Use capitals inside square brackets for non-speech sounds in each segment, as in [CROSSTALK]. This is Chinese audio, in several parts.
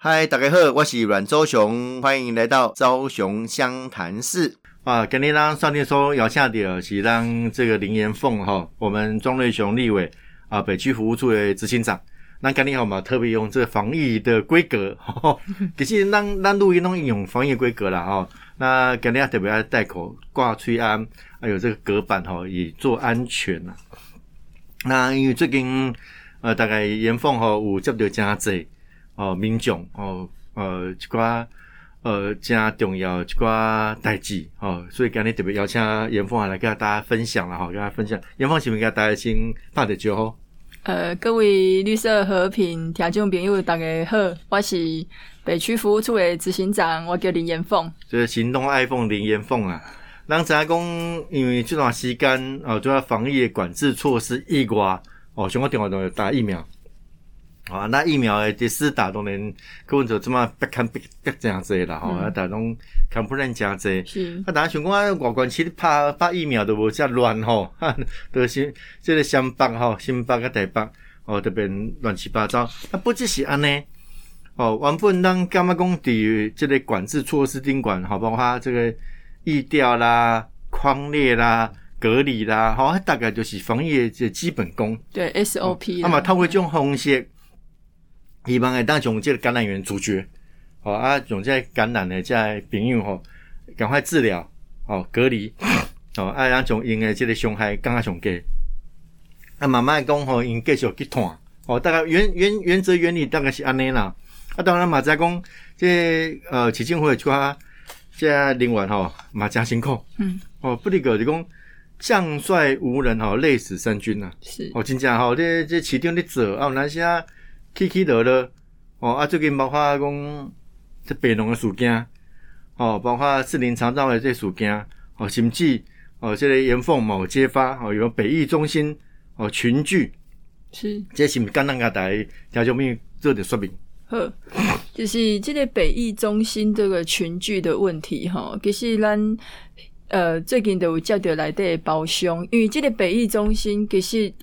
嗨，大家好，我是阮周雄，欢迎来到昭雄湘潭市啊。今天让上天说要下的是让这个林延凤哈，我们庄瑞雄立委啊，北区服务处的执行长。那今天好嘛，特别用这个防疫的规格，[LAUGHS] 其实让让录音拢用防疫规格了哈。那今天特别要戴口挂吹安，还有这个隔板哈，以做安全呐。那因为最近呃，大概延凤哈有接到真济。哦，民众哦，呃，一寡呃，加重要一寡代志哦，所以今日特别邀请严凤来跟大家分享了哈，跟大家分享。严凤是不是跟大家先拍点招呼？呃，各位绿色和平听众朋友，大家好，我是北区服务处的执行长，我叫林延凤。就是行动 iPhone 林延凤啊。咱知影讲，因为这段时间哦，主要防疫管制措施以外，哦，像我电话都要打疫苗。啊，那疫苗诶第四打当然，可能就这么不看不不这样子啦，吼，啊，打种看不认真济。是，啊，大家想讲啊，外关其实拍拍疫苗都无遮乱吼，[LAUGHS] 都是这个新北吼，新北甲台北哦，特别乱七八糟。啊，不只是安尼，哦，原本咱干嘛讲伫即个管制措施顶管，好，包括这个疫调啦、框列啦、隔离啦，吼，大概就是防疫这基本功。对 SOP。那么透过这种方式。希望诶，当从这个感染源阻绝，好啊，从这感染的在朋友吼，赶快治疗，哦，隔离，哦，啊，让从因诶这个伤害更加上低，啊，慢慢讲吼，因继续去谈，哦，大概原原原则原理大概是安尼啦，啊，当然嘛，再讲这呃，市政府出啊，这人员吼嘛真辛苦，嗯，哦，不离个就讲将帅无人吼，累死三军呐，是，哦，真正吼，这这市场咧做，啊，有那些。起起落落，哦啊，最近包括讲这白龙的事件，哦，包括四林长照的这事件，哦，甚至哦，这个严凤某揭发，哦，有北艺中心哦群聚，是，这是毋是简单个台条叫咩做点说明？好，就是这个北艺中心这个群聚的问题，哈，其实咱呃最近都有接到来的包厢，因为这个北艺中心其实。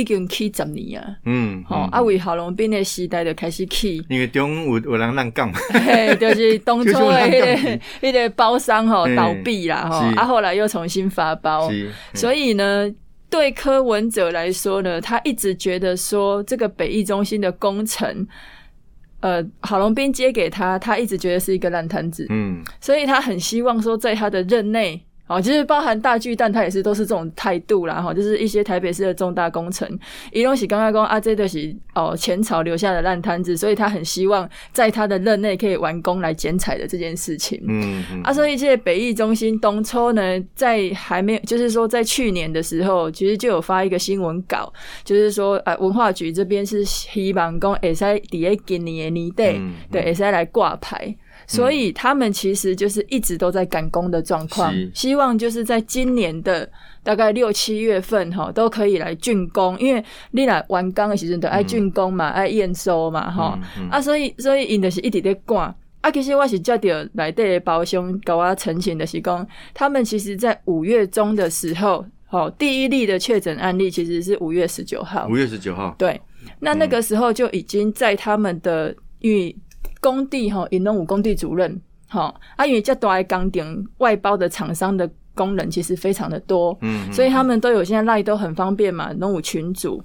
已经起十年啊，嗯，吼，啊，为郝龙斌的时代就开始起，因为中有有人乱讲，嘿，就是当初的 [LAUGHS] 迄个迄个包商吼倒闭啦，吼，啊，后来又重新发包，所以呢，对柯文哲来说呢，他一直觉得说这个北艺中心的工程，呃，郝龙斌接给他，他一直觉得是一个烂摊子，嗯，所以他很希望说在他的任内。哦，其实包含大巨蛋，它也是都是这种态度啦，哈，就是一些台北市的重大工程，一东西刚刚讲啊，这的是哦前朝留下的烂摊子，所以他很希望在他的任内可以完工来剪彩的这件事情。嗯，啊，所以这北艺中心东抽呢，在还没有，就是说在去年的时候，其实就有发一个新闻稿，就是说啊，文化局这边是希望讲 S I D A 今年年底对 S I 来挂牌。所以他们其实就是一直都在赶工的状况，希望就是在今年的大概六七月份哈，都可以来竣工。因为你来完工的时阵都爱竣工嘛，爱验收嘛，哈啊，所以所以因的是一直在赶。啊，其实我是接到来的包厢给我澄清的是讲，他们其实在五月中的时候，好第一例的确诊案例其实是五月十九号。五月十九号，对，那那个时候就已经在他们的因为。工地哈，引农武工地主任哈，啊，因为这大钢顶外包的厂商的工人其实非常的多，嗯，所以他们都有现在赖都很方便嘛，农武群组。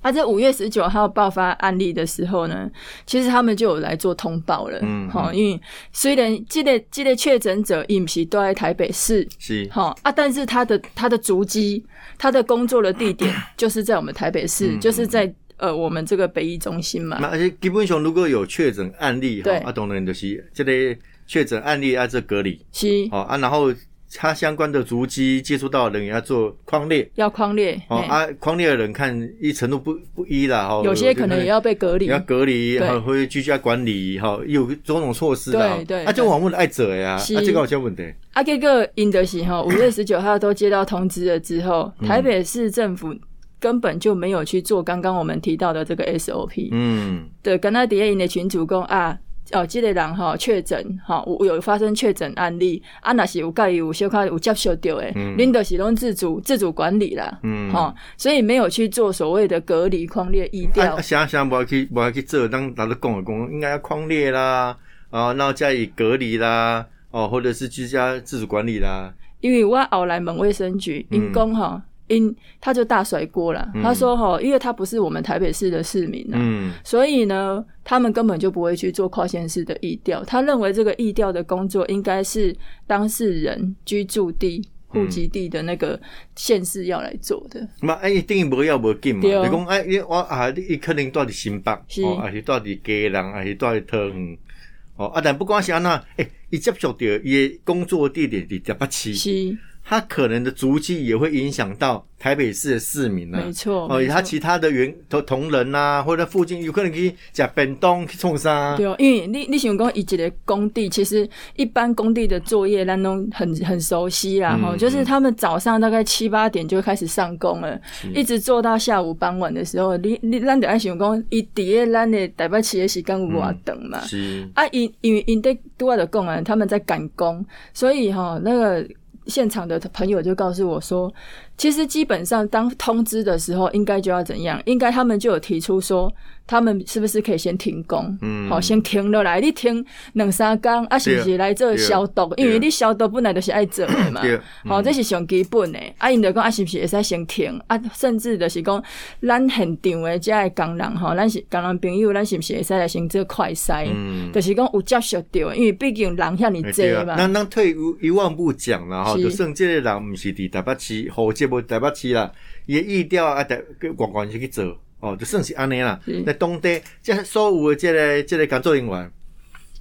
啊，在五月十九号爆发案例的时候呢，其实他们就有来做通报了，嗯，好，因为虽然这个这个确诊者饮食都在台北市，是哈啊，但是他的他的足迹，他的工作的地点 [COUGHS] 就是在我们台北市，就是在。呃，我们这个北医中心嘛，而且基本上如果有确诊案例，哈，啊，当然就是这类确诊案例啊，这隔离，是，好啊，然后他相关的足迹接触到的人要做框列，要框列，哦啊，框列的人看一程度不不一啦，哈，有些可能也要被隔离，要隔离，哈，会居家管理，哈，有种种措施的，对对，啊，就网络的爱者呀，啊，这个好像问题，啊，这个因的是哈，五月十九号都接到通知了之后，台北市政府。根本就没有去做刚刚我们提到的这个 SOP。嗯，对，跟他底下的群主讲啊，哦，这个人哈确诊哈，有有发生确诊案例，啊，那是有介有小可有接受到诶，恁都是拢自主自主管理啦，嗯，哈，所以没有去做所谓的隔离框列疫调。想想不要去不要去做，当大家讲的讲，应该要框列啦，啊，然后加以隔离啦，哦，或者是居家自主管理啦。因为我后来问卫生局，因讲哈。因他就大甩锅了，他说：“哈，因为他不是我们台北市的市民嗯，所以呢，他们根本就不会去做跨县市的议调。他认为这个议调的工作应该是当事人居住地、户籍地的那个县市要来做的。嘛，哎，等于无要无紧嘛。你讲哎，我啊，你可能住伫新北，哦，还是住伫基隆，还是住伫桃园，哦，啊，但不管是安那，哎，伊接触到伊工作地点伫台北市。”是。他可能的足迹也会影响到台北市的市民呢。没错，哦，他其他的员同同仁呐，或者附近有可能去假本东去冲沙。对哦，因为你你想讲以前的工地，其实一般工地的作业，咱都很很熟悉啦。哈，就是他们早上大概七八点就开始上工了，一直做到下午傍晚的时候。你你咱得爱想讲，伊底下咱的台北企业时间有偌长嘛？是啊，因因为因得多外的工人他们在赶工，所以哈那个。现场的朋友就告诉我说。其实基本上，当通知的时候，应该就要怎样？应该他们就有提出说，他们是不是可以先停工？嗯，好，先停了来，你停两三工，啊，是不是来做消毒？因为你消毒本来就是爱做的嘛。好，这是上基本的。啊，因就讲啊，是不是会使先停？啊，甚至就是讲，咱现场的这些工人哈，咱是工人朋友，咱是不是会使来先做快筛？嗯，就是讲有接触到，因为毕竟人遐尼多嘛。那那退一万步讲了哈，就剩这个人不是伫台北市或者。无台北市啦，伊意调啊，台观光去去做，哦，就算是安尼啦。在当地，即所有的即个即个工作人员，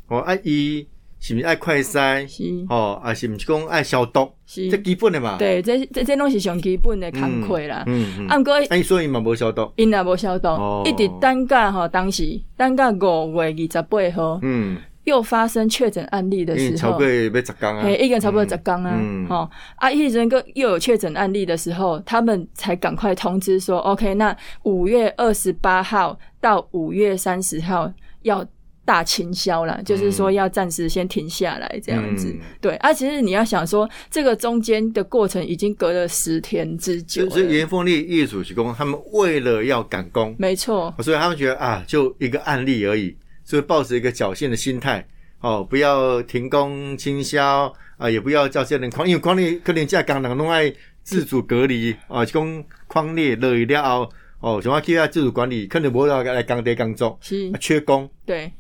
哦，啊，伊是毋是爱快筛？是，哦，啊，是毋是讲爱消毒？是，这基本的嘛。对，这这这拢是上基本的工课啦。嗯嗯。啊，毋过，啊，所以嘛无消毒。因也无消毒，一直等甲吼，当时等甲五月二十八号。嗯。又发生确诊案例的时候，超过要十缸啊，一个人差不多十缸啊，哈啊，一人个又有确诊案例的时候，他们才赶快通知说，OK，那五月二十八号到五月三十号要大清销了，就是说要暂时先停下来这样子。对啊，其实你要想说，这个中间的过程已经隔了十天之久。所以严凤丽业主施工，他们为了要赶工，没错，所以他们觉得啊，就一个案例而已。所以抱着一个侥幸的心态，哦，不要停工清销啊，也不要叫这些人框，因为框列可能在港人拢爱自主隔离啊，讲框列落去了后，哦，想要去下自主管理，可能无要来工地工作，是缺工，对。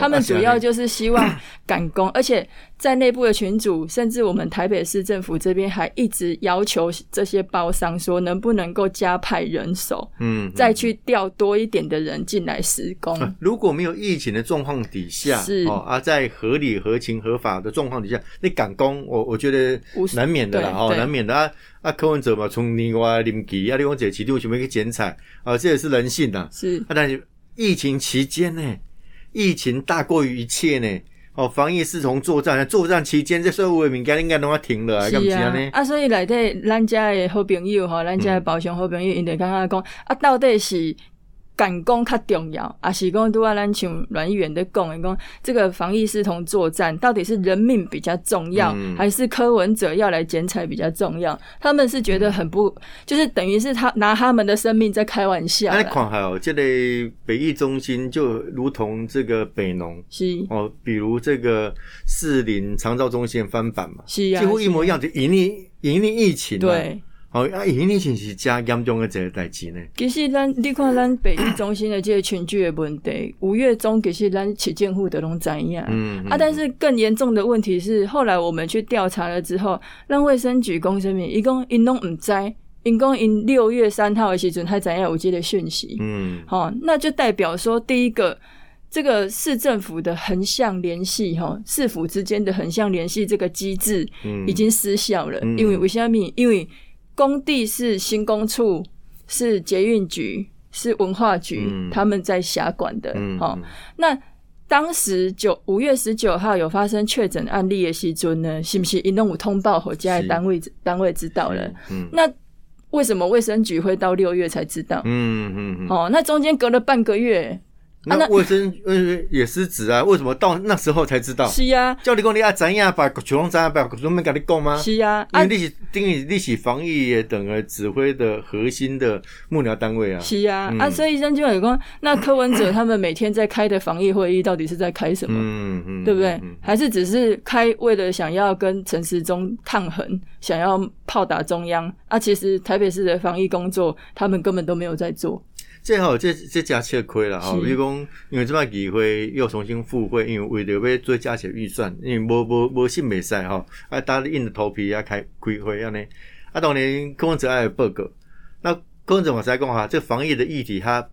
他们主要就是希望赶工，而且在内部的群组，甚至我们台北市政府这边还一直要求这些包商说，能不能够加派人手，嗯，再去调多一点的人进来施工。如果没有疫情的状况底下，是哦啊，在合理、合情、合法的状况底下，你赶工，我我觉得难免的啦，哦，难免的啊啊，柯文哲嘛，从另外临期啊，另外这期度准备去剪彩啊，这也是人性呐，是啊，但是疫情期间呢？疫情大过于一切呢，哦，防疫是从作战，作战期间这所有的民间应该都要停了，是啊，啊，所以内底咱家的好朋友哈，咱家的保险好朋友，因就刚刚讲啊，到底是。赶工较重要，啊，是讲都啊咱像阮议员的讲，讲这个防疫是同作战，到底是人命比较重要，还是柯文哲要来剪彩比较重要？他们是觉得很不，就是等于是他拿他们的生命在开玩笑。那看还有这类北艺中心就如同这个北农是哦，比如这个士林长照中心翻版嘛，是啊，几乎一模一样，就隐匿隐匿疫情对。哦，啊，疫情是加严重的这个代志呢。其实咱你看咱北医中心的这个群聚的问题，五月中其实咱起建户的拢知影？嗯啊，但是更严重的问题是，后来我们去调查了之后，让卫生局公声明，一共因拢唔知，因共因六月三号的时阵他怎样有这个讯息？嗯，好，那就代表说，第一个，这个市政府的横向联系，哈，市府之间的横向联系这个机制，已经失效了。因为为什么？因为工地是新工处，是捷运局，是文化局，他们在辖管的。好，那当时九五月十九号有发生确诊案例的时尊呢，是不是一弄五通报和家单位单位知道了？嗯，那为什么卫生局会到六月才知道？嗯嗯，哦，那中间隔了半个月。那卫生呃也是职啊？为什么到那时候才知道？是啊，叫你讲你啊怎样把全龙怎样把专门跟你讲吗？是啊，因为你是等于你是防疫等个指挥的核心的幕僚单位啊。是啊，啊，所以张就有讲，那柯文哲他们每天在开的防疫会议，到底是在开什么？嗯嗯，对不对？还是只是开为了想要跟陈时中抗衡，想要炮打中央？啊，其实台北市的防疫工作，他们根本都没有在做。最好这这加吃亏了吼，比如讲，因为这摆机会又重新复会，因为为了要做加起预算，因为无无无信未使吼，啊，大家硬着头皮要开开会安尼，啊，当年柯文哲爱报告，那柯文哲我才讲哈，这防疫的议题他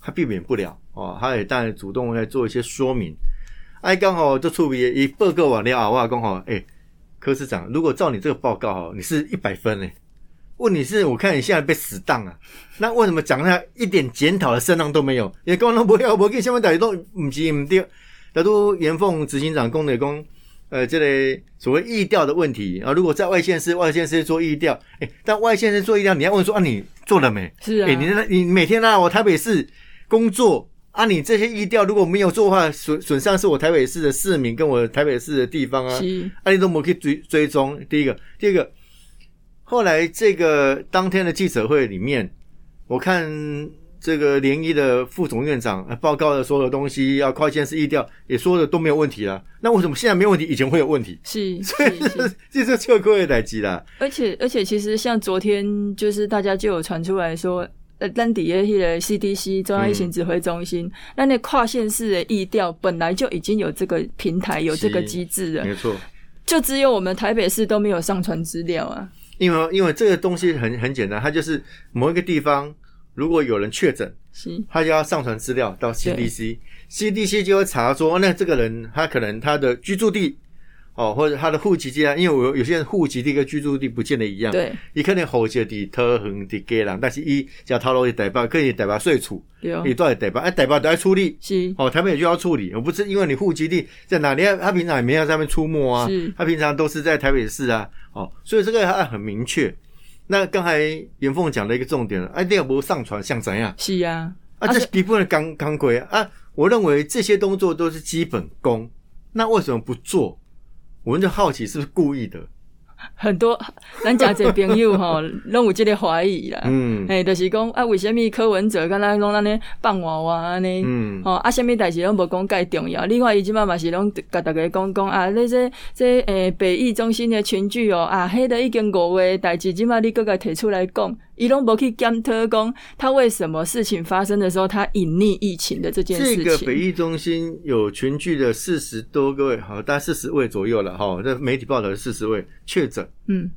他避免不了哦，他也当然主动来做一些说明，哎，刚好这处理一报告完了啊，我讲好，哎，柯市长，如果照你这个报告哈，你是一百分呢。问题是我看你现在被死当啊，那为什么讲那一点检讨的声浪都没有？也刚刚不要，我给下面大家都唔急唔掉，大都严凤执行长公的公，呃，这类所谓意调的问题啊，如果在外县市，外县市做意调，哎，但外县市做意调，你要问说啊，你做了没？是啊，哎，你那，你每天啊我台北市工作啊，你这些意调如果没有做的话，损损伤是我台北市的市民跟我台北市的地方啊，啊，你都没可以追追踪。第一个，第二个。后来这个当天的记者会里面，我看这个联谊的副总院长报告的所有东西要跨县市议调，也说的都没有问题了。那为什么现在没有问题，以前会有问题？是，所以这是秋科的代机了。而且而且，其实像昨天，就是大家就有传出来说，呃，丹底耶迄个 CDC 中央疫情指挥中心，那那跨县市的议调本来就已经有这个平台，有这个机制了。没错，就只有我们台北市都没有上传资料啊。因为因为这个东西很很简单，它就是某一个地方如果有人确诊，他就要上传资料到 CDC，CDC 就会查说，那这个人他可能他的居住地。哦，或者他的户籍地啊，因为我有些人户籍地跟居住地不见得一样，对，伊可能户籍地特横的给人，但是伊叫套路的代表可以代表税处，你都要代表，哎，代表都要处理，是，哦，他们也就要处理，我不是因为你户籍地在哪里，他平常也没在上面出没啊，他平常都是在台北市啊，哦，所以这个还很明确。那刚才严凤讲的一个重点，哎，你要不上传像怎样？是呀，啊，这一部分钢钢规啊，我认为这些动作都是基本功，那为什么不做？我们就好奇是不是故意的？很多咱家这朋友吼，[LAUGHS] 拢有这个怀疑啦。嗯，哎，就是讲啊，为什么柯文哲敢若拢安尼放娃娃安尼？嗯，哦，啊，什么代志拢无讲介重要。另外，伊即摆嘛是拢甲大家讲讲啊，那这这诶，北艺中心的群聚哦，啊，迄个已经五月代志，即摆你搁个提出来讲。伊拢无去检讨讲他为什么事情发生的时候，他隐匿疫情的这件事情。这个北疫中心有群聚的四十多个位，好，大概四十位左右了哈。这媒体报道的四十位确诊。嗯，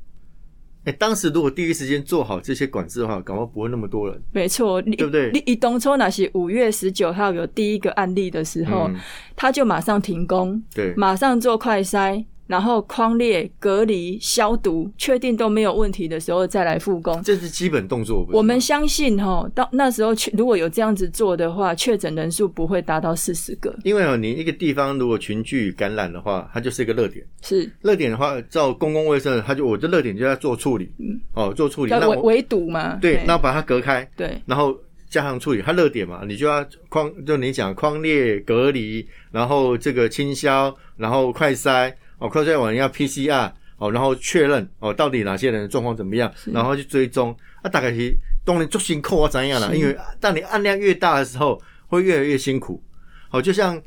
哎，当时如果第一时间做好这些管制的话，搞不好不会那么多人。没错，对不对？你一当初那些五月十九号有第一个案例的时候，他就马上停工，对，马上做快筛。然后框列、隔离、消毒，确定都没有问题的时候再来复工，这是基本动作。我们相信哈，到那时候去如果有这样子做的话，确诊人数不会达到四十个。因为哦，你一个地方如果群聚感染的话，它就是一个热点。是热点的话，照公共卫生，它就我的热点就要做处理。嗯，哦，做处理，那围围堵嘛。对，那把它隔开。对，然后加上处理，它热点嘛，你就要框，就你讲框列、隔离，然后这个清消，然后快筛。哦，快筛完要 PCR 哦，然后确认哦，到底哪些人的状况怎么样，然后去追踪。啊，大概是当然做辛苦啊，怎样了？因为当你案量越大的时候，会越来越辛苦。好，就像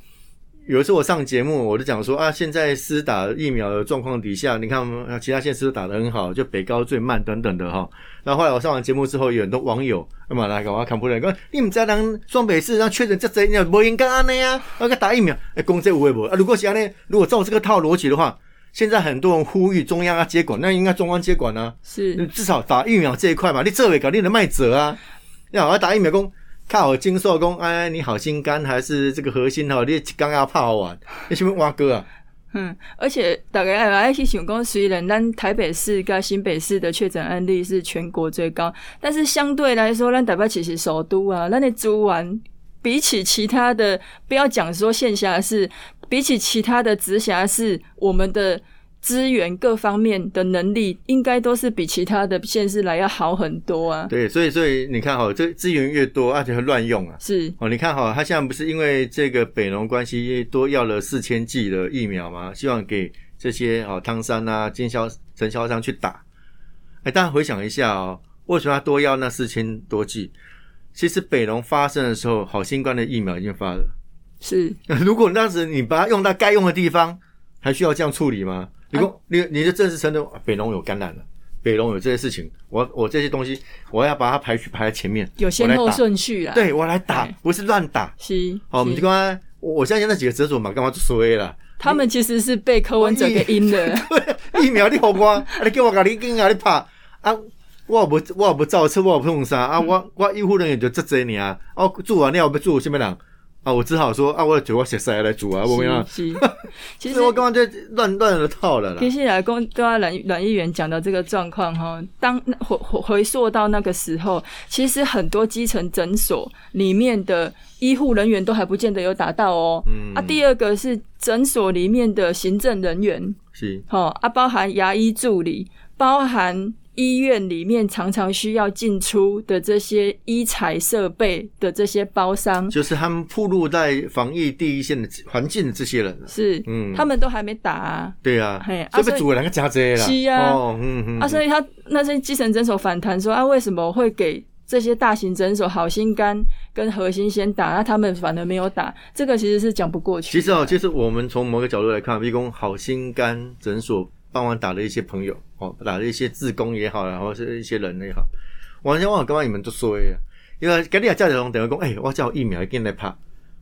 有一次我上节目，我就讲说啊，现在施打疫苗的状况底下，你看其他县市都打得很好，就北高最慢等等的哈。然后后来我上完节目之后，有很多网友那么来跟我看不来，讲你们在当双北市让确诊这这，你不应该安尼啊，那个打疫苗，哎，公这无会不？啊，如果是安尼，如果照这个套逻辑的话，现在很多人呼吁中央要接管，那应该中央接管呢？是，至少打疫苗这一块嘛，你这位搞你的卖者啊，要好打疫苗工，看我金寿工，哎，你好心肝还是这个核心哈？你刚要怕好玩，你是不是挖哥啊？嗯，而且大家爱去想讲，虽然咱台北市跟新北市的确诊案例是全国最高，但是相对来说，咱台北其实首都啊，咱的租完比起其他的，不要讲说县辖市，比起其他的直辖市，我们的资源各方面的能力，应该都是比其他的县市来要好很多啊。对，所以所以你看哈，这资源越多，而且会乱用啊。是哦，你看哈，他现在不是因为这个北农关系多要了四千剂的疫苗吗？希望给这些哦汤山啊经销承销商去打。哎，大家回想一下哦，为什么要多要那四千多剂？其实北农发生的时候，好新冠的疫苗已经发了。是，[LAUGHS] 如果当时你把它用到该用的地方，还需要这样处理吗？你你你的正式承认北龙有感染了，北龙有这些事情，我我这些东西，我要把它排序排在前面，有先后顺序啊。对我来打，不是乱打。是，好，我们就刚我相信那几个诊所嘛，干嘛就衰了？他们其实是被柯文哲给阴的。疫苗你好我，你叫我搞你跟啊你拍啊，我不我不造车，我不弄啥啊，我我医护人员就这这你啊，哦，做啊，你要不做什么人？啊，我只好说啊，我煮我写菜来煮啊，我没有。[LAUGHS] 其实我刚刚在乱乱的套了啦。接下来跟跟阮阮议员讲到这个状况哈，当回回回溯到那个时候，其实很多基层诊所里面的医护人员都还不见得有打到哦。嗯。啊，第二个是诊所里面的行政人员是，好啊，包含牙医助理，包含。医院里面常常需要进出的这些医材设备的这些包商，就是他们铺路在防疫第一线的环境的这些人，是，嗯，他们都还没打啊，对啊，嘿，这被组两个加这了，是啊，哦，嗯嗯，啊，所以他那些基层诊所反弹说啊，为什么会给这些大型诊所好心肝跟核心先打，那他们反而没有打，这个其实是讲不过去。其实哦，其实我们从某个角度来看，比如好心肝诊所。帮忙打的一些朋友，哦，打的一些自工也好，然后是一些人也好，我先问刚刚你们都说呀，因为跟你讲，家长龙等于讲，哎，我叫疫苗跟来拍，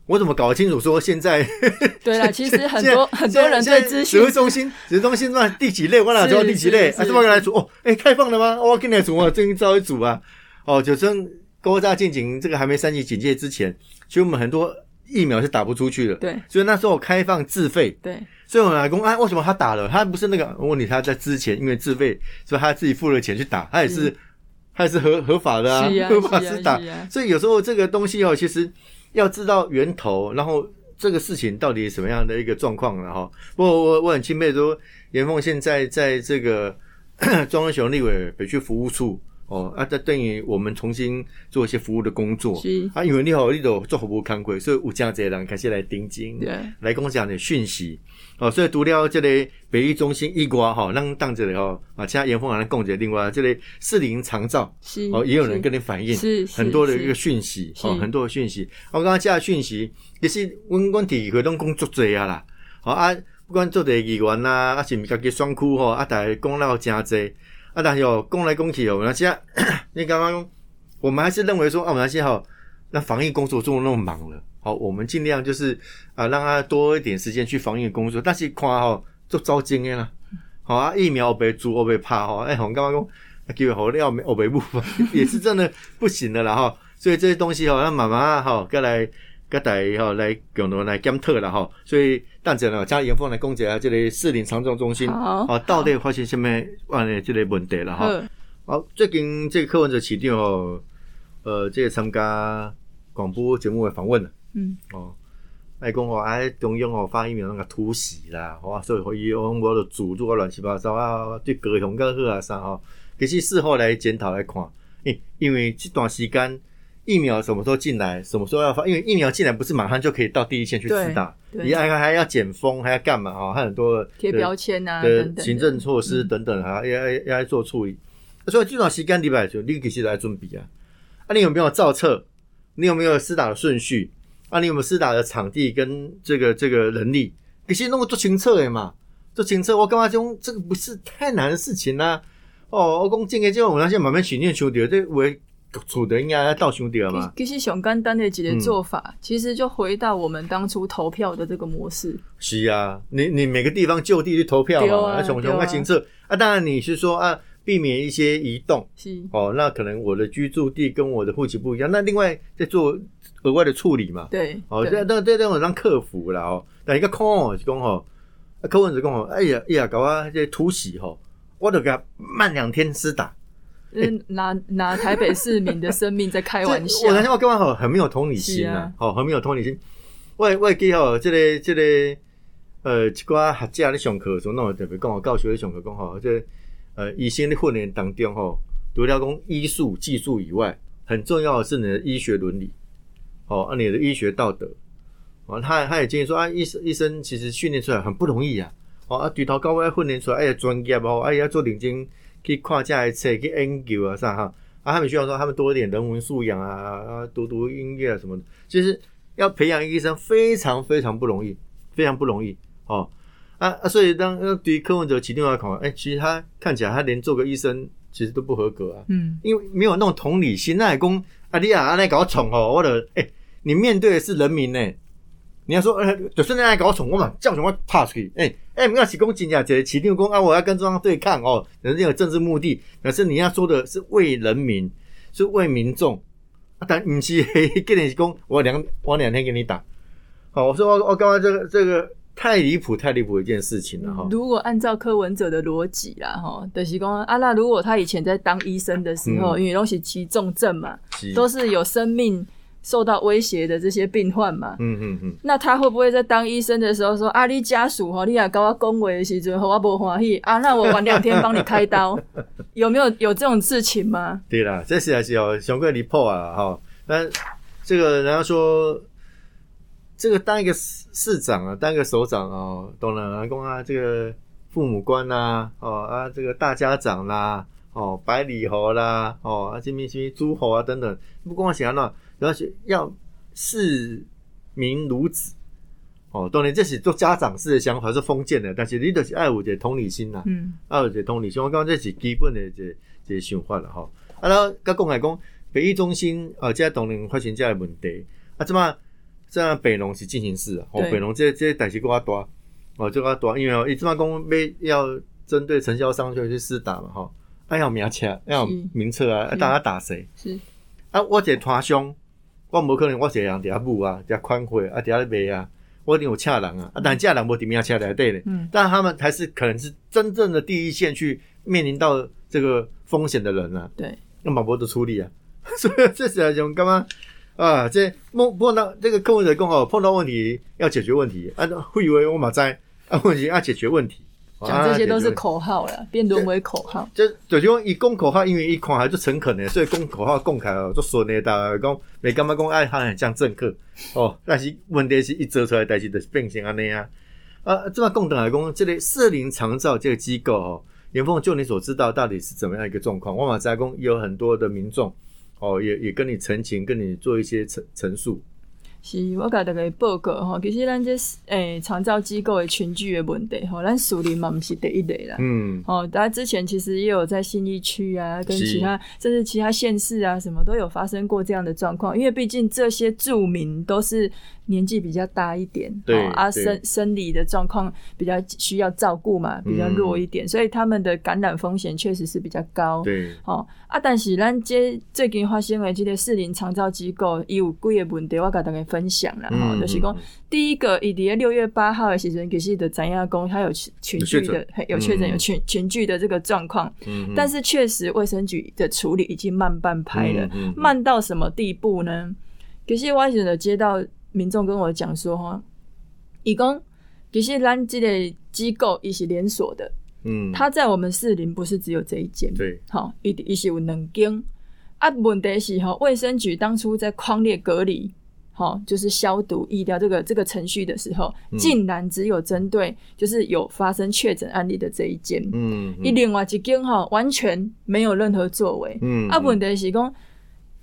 我怎么搞清楚说现在？[LAUGHS] 对了，其实很多很多人对资讯指挥中心，指挥中心那第几类，我哪知道第几类？还是我跟来组哦？哎，开放了吗？我跟来组啊，最近招一组啊。哦，就趁高大进警这个还没三级警戒之前，其实我们很多疫苗是打不出去的。对，所以那时候开放自费。对。所以我老公啊，为什么他打了？他不是那个？我问题，他在之前因为自费，所以他自己付了钱去打，他也是，他也是合合法的啊，[LAUGHS] 合法是打。所以有时候这个东西哦，其实要知道源头，然后这个事情到底什么样的一个状况了哈。不过我我很钦佩说，严凤现在在这个 [COUGHS] 庄文雄立委北区服务处。哦，啊，这等于我们重新做一些服务的工作。是啊，因为你好，你都做服务康亏，所以有这些人开始来盯紧，对，来共享的讯息。哦，所以除了这个北医中心一瓜哈，让当这里哈啊，其他严凤来供给另外这类四零长照，是哦，也有人跟你反映，是很多的一个讯息，哦，很多的讯息。我刚刚加的讯息，其实温温体会动工作多啊啦。好啊，不管做的议员啦，啊是唔家己双区吼，啊大家功劳真多。啊，但是哦，攻来攻去哦，那现在你刚刚，我们还是认为说，啊，我们那些哈，那防疫工作做那么忙了，好，我们尽量就是啊，让他多一点时间去防疫工作。但是看哈，做招经验啦，好啊，疫苗被阻我被怕哈，哎，我们刚刚讲，给好料没我被不 [LAUGHS] 也是真的不行的了哈。所以这些东西哈，那慢慢哈，过来。各台吼来共同来检测了吼，所以等阵哦，请严凤来讲一下这个四零长照中心哦，到底发生什么万的这个问题了哈。好，最近这个柯文哲起定哦，呃，这个参加广播节目的访问了，嗯，哦，爱讲哦，哎，中央哦发疫苗那个突袭啦，哇，所以可以用我的组织啊乱七八糟啊，对高雄个好啊啥吼，其实事后来检讨来看，诶，因为这段时间。疫苗什么时候进来？什么时候要发？因为疫苗进来不是马上就可以到第一线去施打，你还还要检封，还要干嘛啊？还很多贴标签啊，行政措施等等啊，要要要做处理。所以这段时间礼拜就你其实来准备啊。啊，你有没有造册？你有没有施打的顺序？啊，你有没有施打的场地跟这个这个人力？其实弄个做清册的嘛，做清册我干嘛就这个不是太难的事情呢？哦，我讲进个之后，我那些慢慢训练出的这为。处的应该要到兄弟了嘛？其实熊简单的几个做法，其实就回到我们当初投票的这个模式。是啊，你你每个地方就地去投票嘛，熊熊啊行测啊，当然你是说啊，避免一些移动。是哦，那可能我的居住地跟我的户籍不一样，那另外再做额外的处理嘛。对，哦，这这这种让客服了哦。但一个空是讲吼，客文是讲吼，哎呀哎呀，搞啊这突袭吼，我都给他慢两天施打。嗯，拿拿台北市民的生命在开玩 [LAUGHS] 笑。我讲话好很没有同理心啊，好很没有同理心。我我记吼，这个这个呃，一寡学者咧上课时候，那我特别讲，教学咧上课讲吼，这呃，医生的训练当中吼，除了讲医术技术以外，很重要的是你的医学伦理，哦，啊，你的医学道德，哦，他他也建议说啊，医生医生其实训练出来很不容易啊，哦，啊，对头高位训练出来，哎呀，专业哦，哎呀，做认真去看这些册去研究啊啥哈，啊，他们需要说他们多一点人文素养啊，啊，读读音乐啊什么的，其实要培养医生非常非常不容易，非常不容易，哦，啊啊，所以当对于柯文哲起另外考，哎，其实他看起来他连做个医生。其实都不合格啊，嗯，因为没有那种同理心。那公啊，你啊，来搞宠哦，我的哎，你面对的是人民呢。你要说，呃，就顺便来搞宠，我嘛叫什么 pass 去？哎哎，不要起公警啊，这起定公啊，我要跟中央对抗哦，人家有政治目的。可是你要说的是为人民，是为民众，但不是 [LAUGHS] 给你讲，我两我两天给你打。好，我说我我刚刚这个这个。太离谱，太离谱一件事情了哈！如果按照柯文哲的逻辑啦哈，的是讲啊，那如果他以前在当医生的时候，因为都是其重症嘛，都是有生命受到威胁的这些病患嘛，嗯嗯嗯，那他会不会在当医生的时候说啊，你家属哈，你也跟我恭维的时阵，我不欢喜啊，那我晚两天帮你开刀，[LAUGHS] 有没有有这种事情吗？对啦，这是还是要相对离谱啊哈！那这个人家说。这个当一个市市长啊，当一个首长啊，懂了南公啊，这个父母官呐，哦啊，这个大家长啦，哦，百里侯啦，哦啊，什么什么诸侯啊等等，不光想要主要是要视民如子，哦，当然这是做家长式的想法是封建的，但是你都是爱有一个同理心呐，嗯，爱有一个同理心，我刚刚这是基本的这这想法了哈。啊，然后甲讲来讲，北医中心啊，这当然发生即个问题啊，怎么？这样北农是进行式啊，哦，北农这这代志够啊多，哦，就够啊多，因为哦，即嘛讲要要针对承销商就去施打嘛，哈，哎要名册，要名册啊，大家打谁？是啊，我这团商，我无可能我这样底下补啊，底下宽惠啊，底下卖啊，我一定有请人啊，啊，但恰人无底面恰来对咧，嗯，但他们才是可能是真正的第一线去面临到这个风险的人啊，对，那马博的出力啊，[LAUGHS] 所以这是一种干嘛？啊，这碰碰到这个客户者讲哦，碰到问题要解决问题，啊，会以为我马在啊问题要解决问题，讲这些都是口号了，变沦为口号。就就讲以公口号，因为一看还是诚恳的，所以公口号公开哦，就说呢，大家讲没干嘛讲爱他很像政客哦，但是问题是一做出来，但是就是变成安尼啊。啊，这么共等来讲，这类社林长照这个机构哦，严凤，就你所知道，到底是怎么样一个状况？我马在讲有很多的民众。哦，也也跟你陈情，跟你做一些陈陈述。是我甲大家报告吼，其实咱这诶长照机构的群聚的问题吼，咱树林嘛毋是第一类啦。嗯，哦，大家之前其实也有在信义区啊，跟其他甚至其他县市啊，什么都有发生过这样的状况。因为毕竟这些住民都是。年纪比较大一点，对啊，生生理的状况比较需要照顾嘛，比较弱一点，所以他们的感染风险确实是比较高。对，哦啊，但是咱这最近发生的这个四林长照机构，伊有几个问题，我甲大家分享了哈，就是讲第一个，伊伫六月八号的时阵，其实的展亚公他有群聚的，有确诊。有群群聚的这个状况，但是确实卫生局的处理已经慢半拍了，慢到什么地步呢？其实我选择接到。民众跟我讲说哈，伊讲其实咱这个机构伊是连锁的，嗯，他在我们市林不是只有这一间，对，好，一一是有两间，啊，问题是哈，卫生局当初在框列隔离，好，就是消毒、疫调这个这个程序的时候，竟然只有针对就是有发生确诊案例的这一间，嗯，一另外一间哈，完全没有任何作为，嗯，啊，问题是讲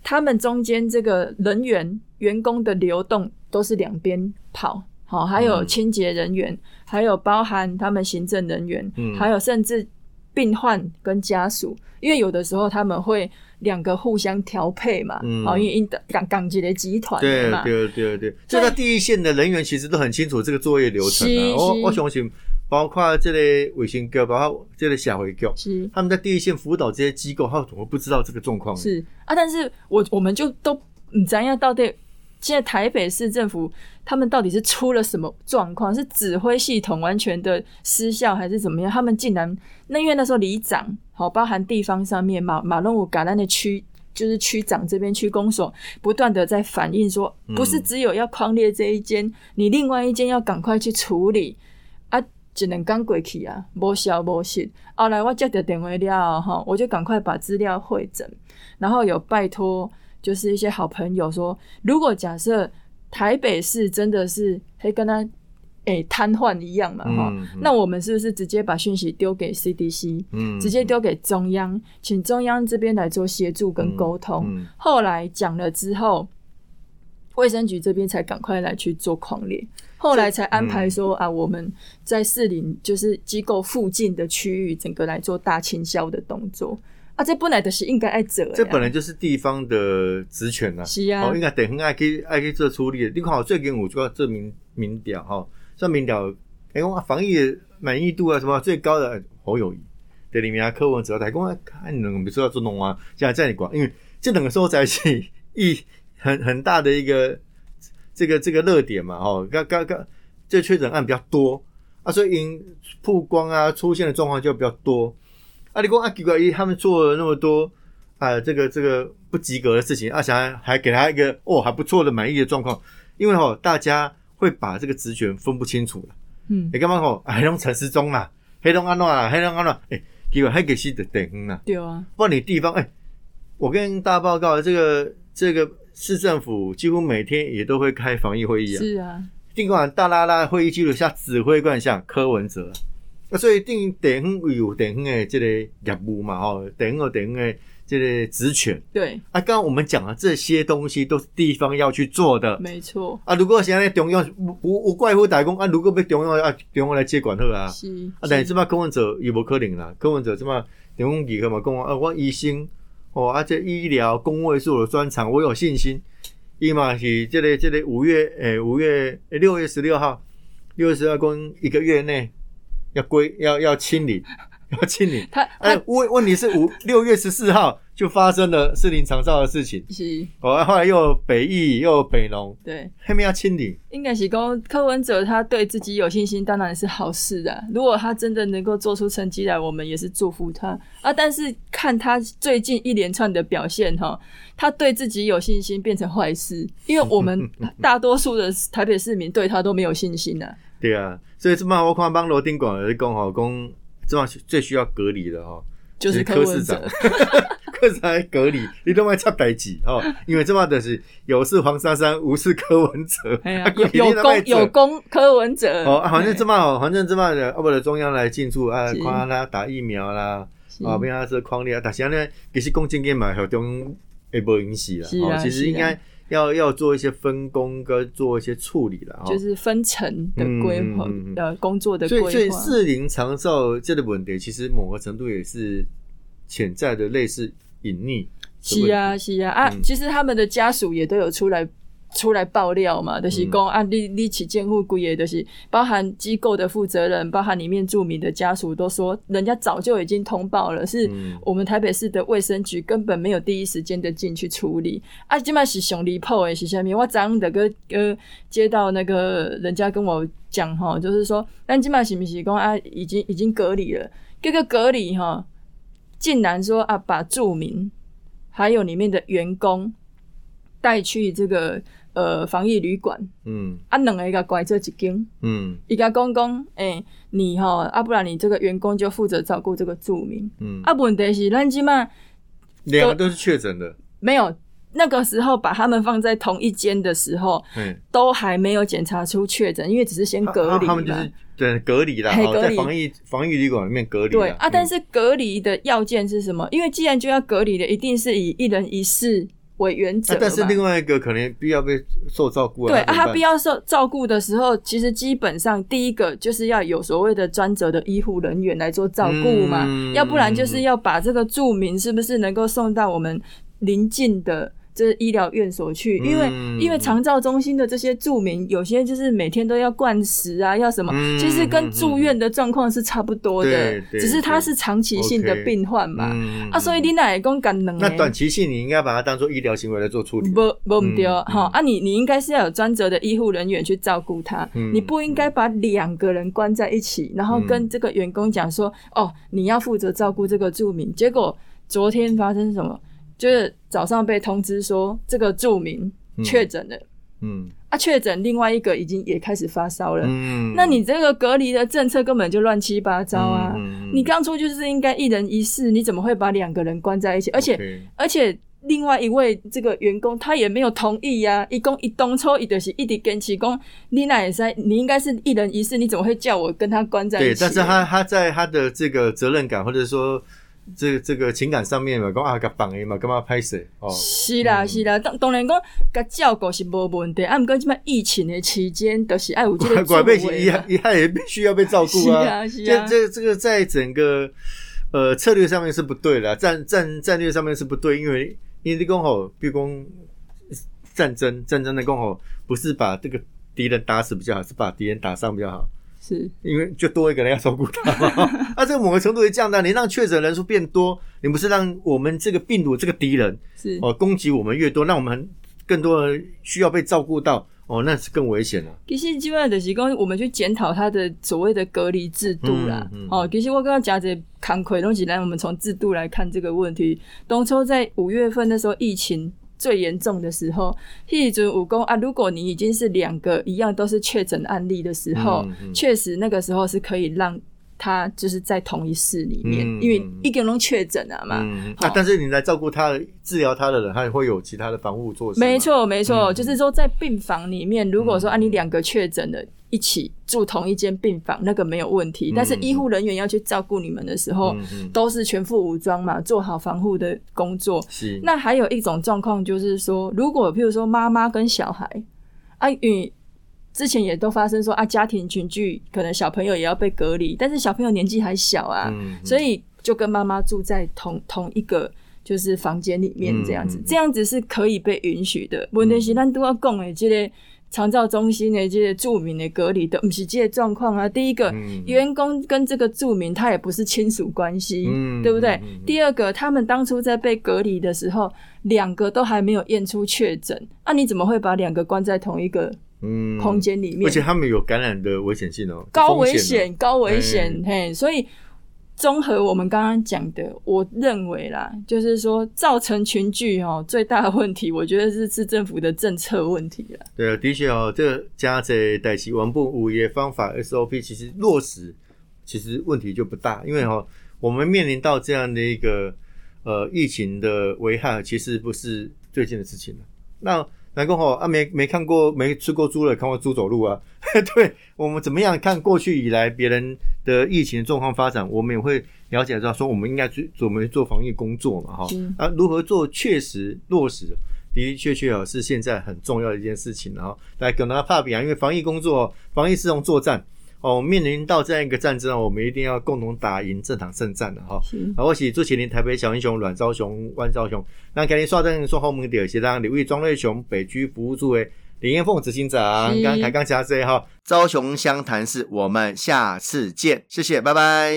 他们中间这个人员员工的流动。都是两边跑，好，还有清洁人员，还有包含他们行政人员，还有甚至病患跟家属，因为有的时候他们会两个互相调配嘛，好，因为港港籍的集团嘛，对对对对，这在第一线的人员其实都很清楚这个作业流程啊。我我相信，包括这类卫星局，包括这类社会局，是他们在第一线辅导这些机构，他怎么不知道这个状况？是啊，但是我我们就都你怎样到底？现在台北市政府他们到底是出了什么状况？是指挥系统完全的失效，还是怎么样？他们竟然那因为那时候里长好，包含地方上面马马龙武橄榄的区，就是区长这边区公所不断的在反映说，不是只有要框列这一间，你另外一间要赶快去处理。啊，只能刚过去啊，无消无息。后来我接到电话了哈，我就赶快把资料汇整，然后有拜托，就是一些好朋友说，如果假设台北市真的是可以跟他诶瘫痪一样嘛哈，那我们是不是直接把讯息丢给 CDC，嗯，直接丢给中央，请中央这边来做协助跟沟通。后来讲了之后，卫生局这边才赶快来去做狂烈。后来才安排说啊，我们在士林就是机构附近的区域，整个来做大清销的动作啊。这本来就是应该爱责，这本来就是地方的职权呐。是啊，哦，应该等很爱去爱去做处理。你看，我最近我做这民民调哈，这民调，哎，我防疫满意度啊什么最高的侯友谊，对里面啊柯文哲，台公啊看你们说要做农啊，现在在你管，因为这两个时候在一起，一很很大的一个。这个这个热点嘛，哦，刚刚刚这确诊案比较多啊，所以因曝光啊出现的状况就比较多。啊，你讲啊，奇怪，他们做了那么多啊，这个这个不及格的事情，啊，想还给他一个哦还不错的满意的状况，因为哦大家会把这个职权分不清楚了。嗯，你干嘛吼？黑龙陈时中啦，黑龙安诺啊，黑龙安诺，哎，奇怪，还给是的等啦。对啊，不然你地方哎，我跟大家报告这个这个。市政府几乎每天也都会开防疫会议啊，是啊，尽管大拉拉会议记录下指挥官像柯文哲，那所以定地方有地方的这个业务嘛，吼，地方有地方的这个职权，对，啊，刚刚我们讲的这些东西都是地方要去做的，没错，啊，如果现在中央无无怪乎打工啊，如果被中央啊中央来接管好啊，是，啊，但是这么柯文哲也无可能啦，柯文哲这么中央几个嘛讲啊，我医生。哦，而且医疗工位是我的专长，我有信心。伊嘛是这个这个五月诶，五月六月十六号，六月十六公一个月内要归要要清理，要清理。[LAUGHS] 他哎，问问题是五六月十四号。就发生了四林长照的事情，是哦，后来又北艺又北农，对，后面要清理，应该是讲柯文哲他对自己有信心，当然是好事的。如果他真的能够做出成绩来，我们也是祝福他啊。但是看他最近一连串的表现哈，他对自己有信心变成坏事，因为我们 [LAUGHS] 大多数的台北市民对他都没有信心的。对啊，所以这嘛我看帮罗丁广的讲哈，讲这嘛最需要隔离的哈。就是柯市长，[LAUGHS] 柯市长隔离，你都爱插代志吼。因为这么的是有事黄珊珊，无事柯文哲，有功有功柯文哲。哦，反正这么好，反正这么的，为了中央来进驻啊，夸他打疫苗啦，啊，不要说框列啊，但是呢，其实公正经嘛，和中也无影响了。哦，其实应该要要做一些分工跟做一些处理了。就是分层的规划，呃，工作的规划。所以，所以四零长照这个问题，其实某个程度也是。潜在的类似隐匿，是啊是啊啊！其实他们的家属也都有出来出来爆料嘛，就是讲啊，你你起监护规也就是包含机构的负责人，包含里面住民的家属都说，人家早就已经通报了，是我们台北市的卫生局根本没有第一时间的进去处理啊！今麦是熊离谱诶，是下面我早上的个呃接到那个人家跟我讲哈，就是说，但今麦是不是讲啊，已经已经隔离了，这个隔离哈。竟然说啊，把住民还有里面的员工带去这个呃防疫旅馆，嗯，啊，两个一个拐这几间，嗯，一个公公，哎，你哈，啊，不然你这个员工就负责照顾这个住民，嗯，啊，问题是咱起码两个都是确诊的，没有。那个时候把他们放在同一间的时候，都还没有检查出确诊，因为只是先隔离他们就是对隔离啦，在防疫防疫旅馆里面隔离。对啊，但是隔离的要件是什么？因为既然就要隔离的，一定是以一人一室为原则。但是另外一个可能必要被受照顾。对啊，他必要受照顾的时候，其实基本上第一个就是要有所谓的专责的医护人员来做照顾嘛，要不然就是要把这个住民是不是能够送到我们邻近的。这医疗院所去，因为因为长照中心的这些住民，有些就是每天都要灌食啊，要什么，其实跟住院的状况是差不多的，只是他是长期性的病患嘛，啊，所以你哪讲敢能？那短期性你应该把它当做医疗行为来做处理，不不唔对，好啊，你你应该是要有专责的医护人员去照顾他，你不应该把两个人关在一起，然后跟这个员工讲说，哦，你要负责照顾这个住民，结果昨天发生什么？就是早上被通知说这个住民确诊了，嗯，啊，确诊另外一个已经也开始发烧了。嗯，那你这个隔离的政策根本就乱七八糟啊！你当初就是应该一人一室，你怎么会把两个人关在一起？而且而且。另外一位这个员工他也没有同意呀，一共一东抽一的是一滴跟起公，你那也是你应该是一人一室，你怎么会叫我跟他关在一起？对，但是他他在他的这个责任感或者说这这个情感上面嘛，讲啊甲放诶嘛，干嘛拍摄？哦，是啦是啦，当当然讲甲照顾是无问题，啊，毋过即摆疫情的期间都是爱有这个 [LAUGHS] 管备是一一他也必须要被照顾啊，[LAUGHS] 这这这个在整个呃策略上面是不对的，战战战略上面是不对，因为。因为讲吼，比如讲战争，战争的讲吼，不是把这个敌人打死比较好，是把敌人打伤比较好。是，因为就多一个人要照顾他嘛。那 [LAUGHS] 这个某个程度会降大，你让确诊人数变多，你不是让我们这个病毒这个敌人是哦攻击我们越多，那我们更多的需要被照顾到。哦，那是更危险了。其实基本上就是讲，我们去检讨他的所谓的隔离制度啦。哦，其实我刚刚讲这康亏东西来，我们从制度来看这个问题。当初在五月份那时候，疫情最严重的时候，一准武功啊，如果你已经是两个一样都是确诊案例的时候，确实那个时候是可以让。他就是在同一室里面，因为一个人确诊了嘛。那但是你来照顾他、治疗他的人，他会有其他的防护措施。没错，没错，就是说在病房里面，如果说啊，你两个确诊的一起住同一间病房，那个没有问题。但是医护人员要去照顾你们的时候，都是全副武装嘛，做好防护的工作。是。那还有一种状况就是说，如果譬如说妈妈跟小孩啊，与之前也都发生说啊，家庭群聚可能小朋友也要被隔离，但是小朋友年纪还小啊，所以就跟妈妈住在同同一个就是房间里面这样子，这样子是可以被允许的。问题是咱都要讲的，这个长照中心的这些住民的隔离的不是这些状况啊。第一个，员工跟这个住民他也不是亲属关系，对不对？第二个，他们当初在被隔离的时候，两个都还没有验出确诊，那你怎么会把两个关在同一个？嗯，空间里面，而且他们有感染的危险性哦，高危险，高危险，嘿，所以综合我们刚刚讲的，我认为啦，就是说造成群聚哦，最大的问题，我觉得是市政府的政策问题了。对啊，的确哦，这个加在代起完部午夜方法 SOP，其实落实其实问题就不大，因为哈，我们面临到这样的一个呃疫情的危害，其实不是最近的事情了。那南宫吼啊，没没看过，没吃过猪了，看过猪走路啊？[LAUGHS] 对我们怎么样看过去以来别人的疫情状况发展，我们也会了解到，说我们应该去怎么做防疫工作嘛？哈啊，如何做确实落实，的的确确啊，是现在很重要的一件事情。然后来跟大家怕比啊，因为防疫工作，防疫是用作战。哦，面临到这样一个战争我们一定要共同打赢这场胜战的哈。好，我是朱启林，台北小英雄阮昭雄、万昭雄。那今天刷灯说后门的是让刘义庄瑞雄北区服务处的林彦凤执行长，刚刚开刚加这哈。周雄湘潭市，我们下次见，谢谢，拜拜。